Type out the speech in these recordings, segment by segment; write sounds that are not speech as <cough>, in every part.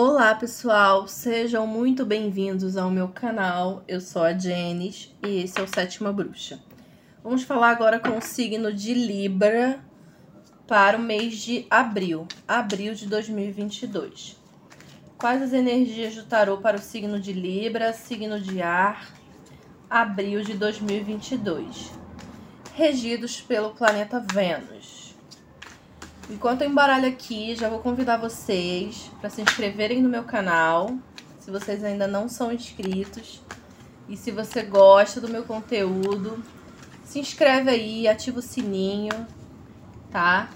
Olá pessoal, sejam muito bem-vindos ao meu canal. Eu sou a Jenis e esse é o Sétima Bruxa. Vamos falar agora com o signo de Libra para o mês de abril, abril de 2022. Quais as energias do tarô para o signo de Libra, signo de ar, abril de 2022? Regidos pelo planeta Vênus. Enquanto eu embaralho aqui, já vou convidar vocês para se inscreverem no meu canal, se vocês ainda não são inscritos. E se você gosta do meu conteúdo, se inscreve aí, ativa o sininho, tá?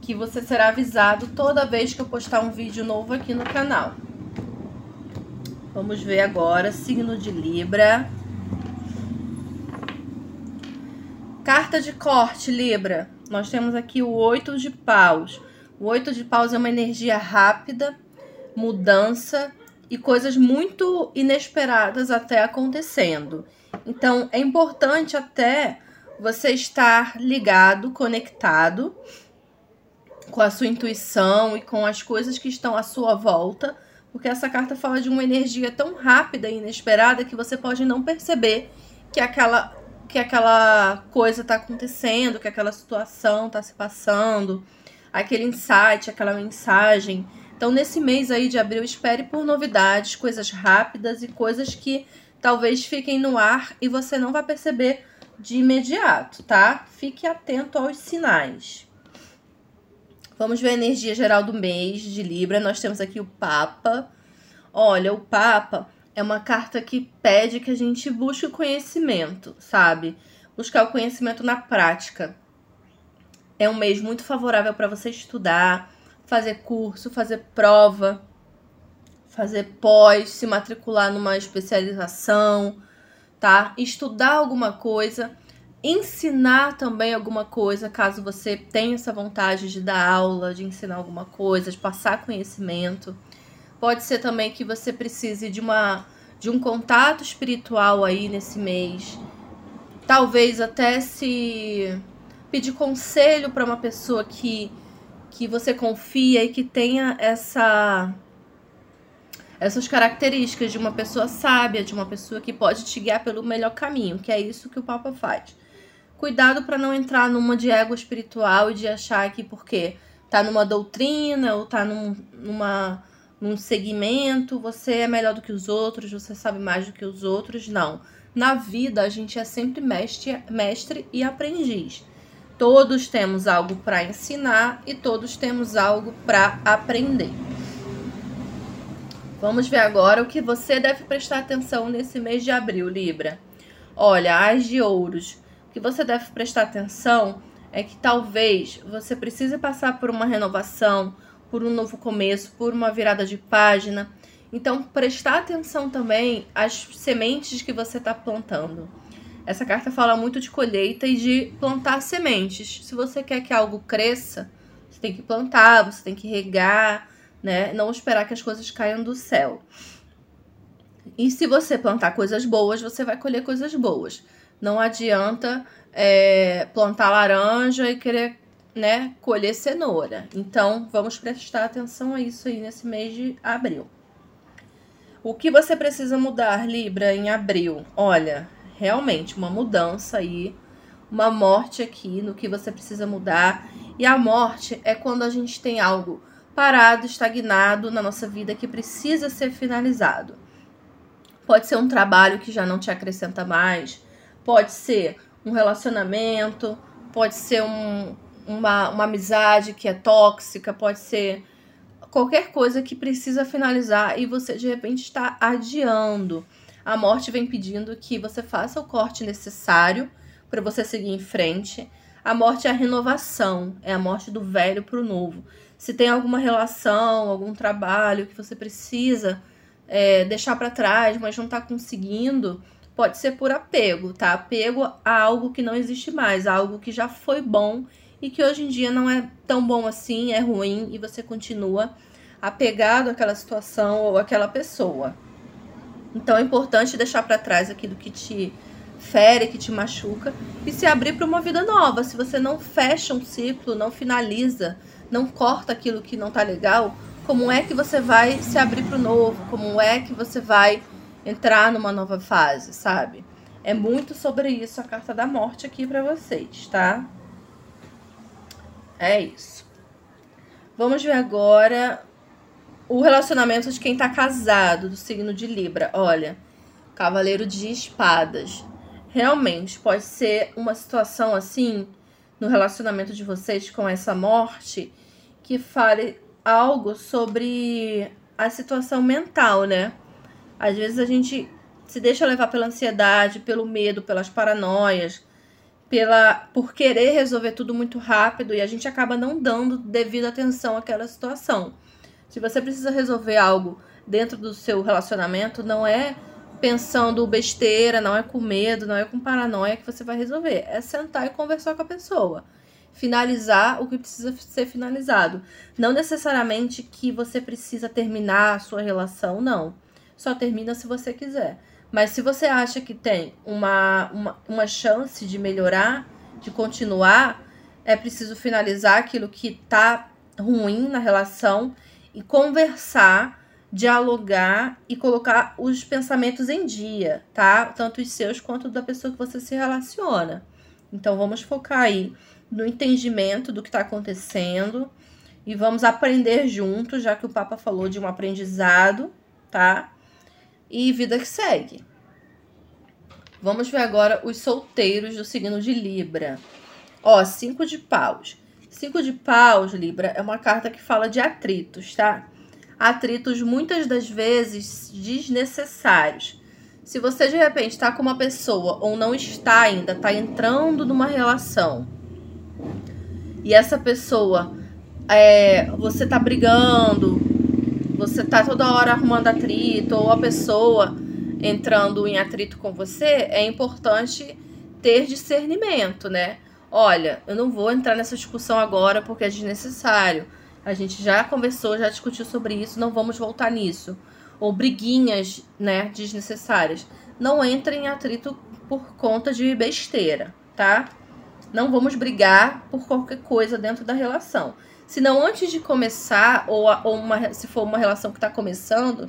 Que você será avisado toda vez que eu postar um vídeo novo aqui no canal. Vamos ver agora, signo de Libra. Carta de corte, Libra nós temos aqui o oito de paus. O oito de paus é uma energia rápida, mudança e coisas muito inesperadas até acontecendo. Então, é importante até você estar ligado, conectado com a sua intuição e com as coisas que estão à sua volta, porque essa carta fala de uma energia tão rápida e inesperada que você pode não perceber que aquela que aquela coisa está acontecendo, que aquela situação está se passando, aquele insight, aquela mensagem. Então, nesse mês aí de abril, espere por novidades, coisas rápidas e coisas que talvez fiquem no ar e você não vai perceber de imediato, tá? Fique atento aos sinais. Vamos ver a energia geral do mês de Libra. Nós temos aqui o Papa. Olha, o Papa é uma carta que pede que a gente busque o conhecimento, sabe? Buscar o conhecimento na prática. É um mês muito favorável para você estudar, fazer curso, fazer prova, fazer pós, se matricular numa especialização, tá? Estudar alguma coisa, ensinar também alguma coisa, caso você tenha essa vontade de dar aula, de ensinar alguma coisa, de passar conhecimento. Pode ser também que você precise de uma de um contato espiritual aí nesse mês. Talvez até se pedir conselho para uma pessoa que que você confia e que tenha essa essas características de uma pessoa sábia, de uma pessoa que pode te guiar pelo melhor caminho, que é isso que o Papa faz. Cuidado para não entrar numa de ego espiritual e de achar que porque tá numa doutrina ou tá num, numa num segmento, você é melhor do que os outros, você sabe mais do que os outros. Não. Na vida, a gente é sempre mestre, mestre e aprendiz. Todos temos algo para ensinar e todos temos algo para aprender. Vamos ver agora o que você deve prestar atenção nesse mês de abril, Libra. Olha, as de ouros. O que você deve prestar atenção é que talvez você precise passar por uma renovação, por um novo começo, por uma virada de página. Então, prestar atenção também às sementes que você está plantando. Essa carta fala muito de colheita e de plantar sementes. Se você quer que algo cresça, você tem que plantar, você tem que regar, né? Não esperar que as coisas caiam do céu. E se você plantar coisas boas, você vai colher coisas boas. Não adianta é, plantar laranja e querer né, colher cenoura. Então, vamos prestar atenção a isso aí nesse mês de abril. O que você precisa mudar, Libra, em abril? Olha, realmente uma mudança aí, uma morte aqui no que você precisa mudar. E a morte é quando a gente tem algo parado, estagnado na nossa vida que precisa ser finalizado. Pode ser um trabalho que já não te acrescenta mais, pode ser um relacionamento, pode ser um, uma, uma amizade que é tóxica, pode ser qualquer coisa que precisa finalizar e você de repente está adiando. A morte vem pedindo que você faça o corte necessário para você seguir em frente. A morte é a renovação, é a morte do velho para o novo. Se tem alguma relação, algum trabalho que você precisa é, deixar para trás, mas não está conseguindo, pode ser por apego, tá? Apego a algo que não existe mais, a algo que já foi bom e que hoje em dia não é tão bom assim, é ruim e você continua apegado àquela situação ou àquela pessoa. Então é importante deixar para trás aquilo que te fere, que te machuca e se abrir para uma vida nova. Se você não fecha um ciclo, não finaliza, não corta aquilo que não tá legal, como é que você vai se abrir para o novo, como é que você vai entrar numa nova fase, sabe? É muito sobre isso a carta da morte aqui para vocês, tá? É isso. Vamos ver agora o relacionamento de quem tá casado, do signo de Libra. Olha, Cavaleiro de Espadas. Realmente pode ser uma situação assim no relacionamento de vocês com essa morte que fale algo sobre a situação mental, né? Às vezes a gente se deixa levar pela ansiedade, pelo medo, pelas paranoias, pela por querer resolver tudo muito rápido e a gente acaba não dando devida atenção àquela situação. Se você precisa resolver algo dentro do seu relacionamento, não é pensando besteira, não é com medo, não é com paranoia que você vai resolver. É sentar e conversar com a pessoa. Finalizar o que precisa ser finalizado. Não necessariamente que você precisa terminar a sua relação, não. Só termina se você quiser. Mas se você acha que tem uma, uma, uma chance de melhorar, de continuar, é preciso finalizar aquilo que tá ruim na relação e conversar dialogar e colocar os pensamentos em dia, tá? Tanto os seus quanto da pessoa que você se relaciona. Então vamos focar aí no entendimento do que está acontecendo e vamos aprender juntos, já que o Papa falou de um aprendizado, tá? E vida que segue. Vamos ver agora os solteiros do signo de Libra. Ó, cinco de paus. Cinco de paus, Libra, é uma carta que fala de atritos, tá? atritos muitas das vezes desnecessários. Se você de repente está com uma pessoa ou não está ainda, está entrando numa relação e essa pessoa é, você está brigando, você está toda hora arrumando atrito ou a pessoa entrando em atrito com você, é importante ter discernimento, né? Olha, eu não vou entrar nessa discussão agora porque é desnecessário a gente já conversou, já discutiu sobre isso, não vamos voltar nisso. Ou briguinhas, né, desnecessárias. Não entrem em atrito por conta de besteira, tá? Não vamos brigar por qualquer coisa dentro da relação. Se não antes de começar, ou, ou uma, se for uma relação que está começando,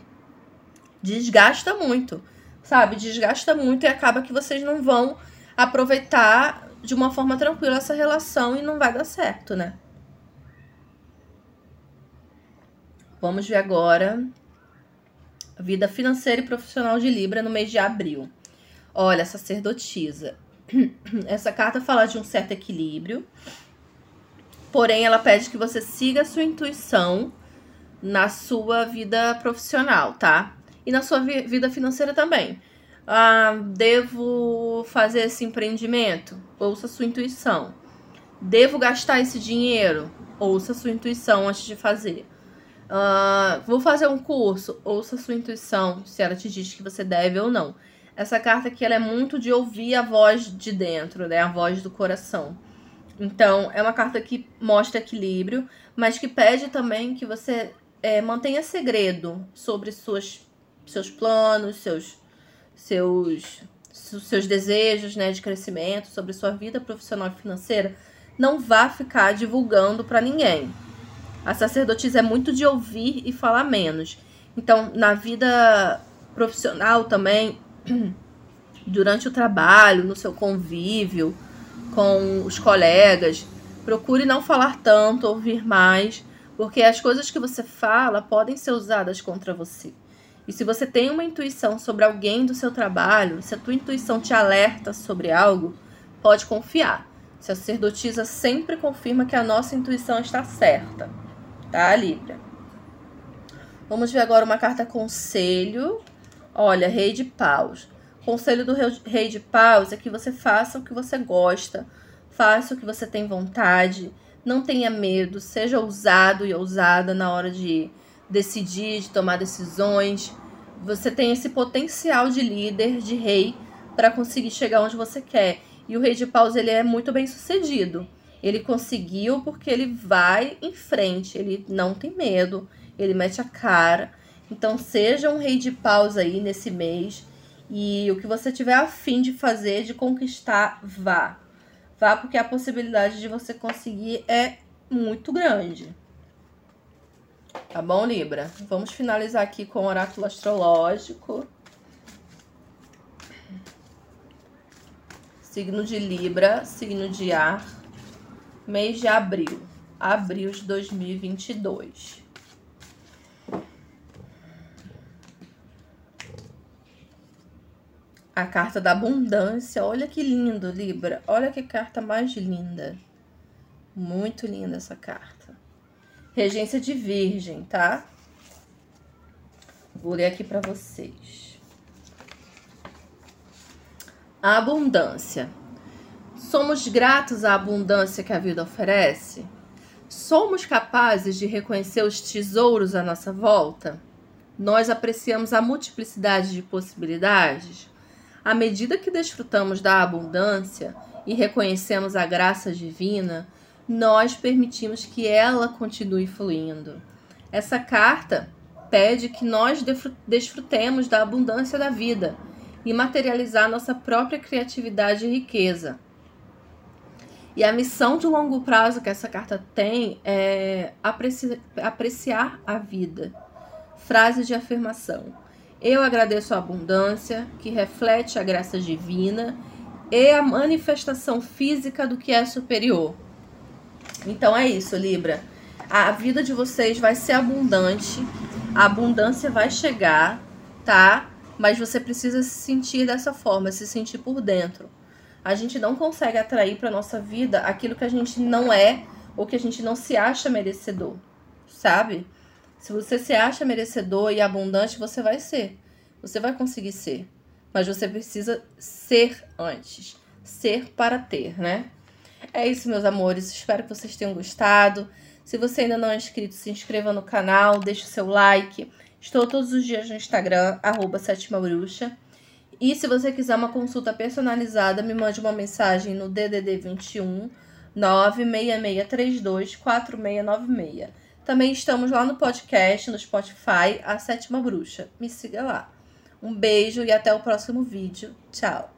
desgasta muito, sabe? Desgasta muito e acaba que vocês não vão aproveitar de uma forma tranquila essa relação e não vai dar certo, né? Vamos ver agora vida financeira e profissional de Libra no mês de abril. Olha, sacerdotisa. <clears throat> Essa carta fala de um certo equilíbrio, porém ela pede que você siga a sua intuição na sua vida profissional, tá? E na sua vida financeira também. Ah, devo fazer esse empreendimento? Ouça a sua intuição. Devo gastar esse dinheiro? Ouça a sua intuição antes de fazer. Uh, vou fazer um curso. Ouça a sua intuição, se ela te diz que você deve ou não. Essa carta aqui ela é muito de ouvir a voz de dentro, né? A voz do coração. Então, é uma carta que mostra equilíbrio, mas que pede também que você é, mantenha segredo sobre suas, seus planos, seus, seus, seus desejos né, de crescimento, sobre sua vida profissional e financeira. Não vá ficar divulgando para ninguém. A sacerdotisa é muito de ouvir e falar menos. Então, na vida profissional também, <clears throat> durante o trabalho, no seu convívio com os colegas, procure não falar tanto, ouvir mais, porque as coisas que você fala podem ser usadas contra você. E se você tem uma intuição sobre alguém do seu trabalho, se a tua intuição te alerta sobre algo, pode confiar. Se a sacerdotisa sempre confirma que a nossa intuição está certa tá, Libra? Vamos ver agora uma carta conselho. Olha, Rei de Paus. Conselho do Rei de Paus é que você faça o que você gosta, faça o que você tem vontade, não tenha medo, seja ousado e ousada na hora de decidir, de tomar decisões. Você tem esse potencial de líder, de rei, para conseguir chegar onde você quer. E o Rei de Paus ele é muito bem sucedido. Ele conseguiu porque ele vai em frente, ele não tem medo, ele mete a cara. Então, seja um rei de paus aí nesse mês. E o que você tiver afim de fazer, de conquistar, vá. Vá, porque a possibilidade de você conseguir é muito grande. Tá bom, Libra? Vamos finalizar aqui com o oráculo astrológico. Signo de Libra, signo de ar, mês de abril, abril de 2022. A carta da abundância, olha que lindo, Libra. Olha que carta mais linda. Muito linda essa carta. Regência de Virgem, tá? Vou ler aqui para vocês. A abundância. Somos gratos à abundância que a vida oferece? Somos capazes de reconhecer os tesouros à nossa volta? Nós apreciamos a multiplicidade de possibilidades? À medida que desfrutamos da abundância e reconhecemos a graça divina, nós permitimos que ela continue fluindo. Essa carta pede que nós desfrutemos da abundância da vida e materializar nossa própria criatividade e riqueza. E a missão de longo prazo que essa carta tem é apreciar a vida. Frase de afirmação. Eu agradeço a abundância que reflete a graça divina e a manifestação física do que é superior. Então é isso, Libra. A vida de vocês vai ser abundante, a abundância vai chegar, tá? Mas você precisa se sentir dessa forma, se sentir por dentro. A gente não consegue atrair para nossa vida aquilo que a gente não é ou que a gente não se acha merecedor, sabe? Se você se acha merecedor e abundante, você vai ser. Você vai conseguir ser. Mas você precisa ser antes. Ser para ter, né? É isso, meus amores. Espero que vocês tenham gostado. Se você ainda não é inscrito, se inscreva no canal, deixe o seu like. Estou todos os dias no Instagram, arroba Sétima. E se você quiser uma consulta personalizada, me mande uma mensagem no DDD 21 96632 4696. Também estamos lá no podcast, no Spotify, A Sétima Bruxa. Me siga lá. Um beijo e até o próximo vídeo. Tchau!